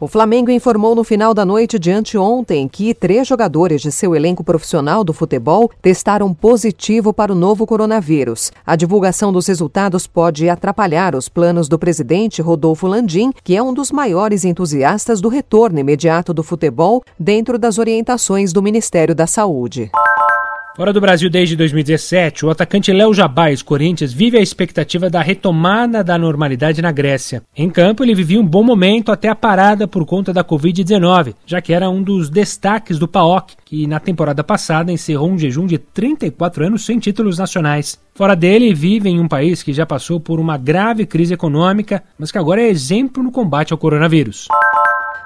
O Flamengo informou no final da noite de anteontem que três jogadores de seu elenco profissional do futebol testaram positivo para o novo coronavírus. A divulgação dos resultados pode atrapalhar os planos do presidente Rodolfo Landim, que é um dos maiores entusiastas do retorno imediato do futebol dentro das orientações do Ministério da Saúde. Fora do Brasil desde 2017, o atacante Léo Jabás, Corinthians, vive a expectativa da retomada da normalidade na Grécia. Em campo, ele vivia um bom momento até a parada por conta da Covid-19, já que era um dos destaques do PAOK, que na temporada passada encerrou um jejum de 34 anos sem títulos nacionais. Fora dele, vive em um país que já passou por uma grave crise econômica, mas que agora é exemplo no combate ao coronavírus.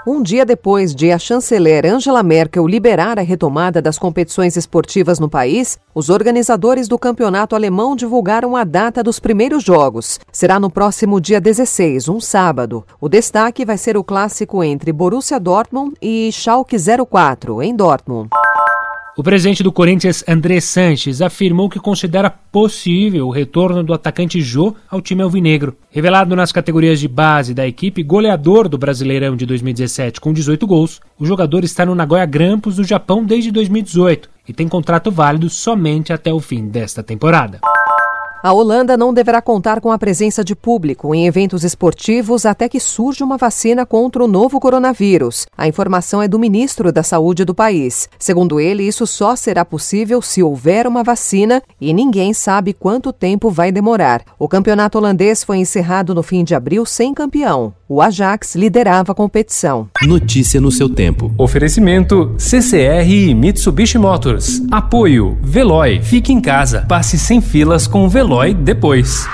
Um dia depois de a chanceler Angela Merkel liberar a retomada das competições esportivas no país, os organizadores do campeonato alemão divulgaram a data dos primeiros jogos. Será no próximo dia 16, um sábado. O destaque vai ser o clássico entre Borussia Dortmund e Schalke 04, em Dortmund. O presidente do Corinthians, André Sanches, afirmou que considera possível o retorno do atacante Jô ao time alvinegro. Revelado nas categorias de base da equipe, goleador do Brasileirão de 2017 com 18 gols, o jogador está no Nagoya Grampus do Japão desde 2018 e tem contrato válido somente até o fim desta temporada. A Holanda não deverá contar com a presença de público em eventos esportivos até que surja uma vacina contra o novo coronavírus. A informação é do ministro da Saúde do país. Segundo ele, isso só será possível se houver uma vacina e ninguém sabe quanto tempo vai demorar. O campeonato holandês foi encerrado no fim de abril sem campeão. O Ajax liderava a competição. Notícia no seu tempo. Oferecimento CCR e Mitsubishi Motors. Apoio Veloy. Fique em casa. Passe sem filas com o Veloy depois.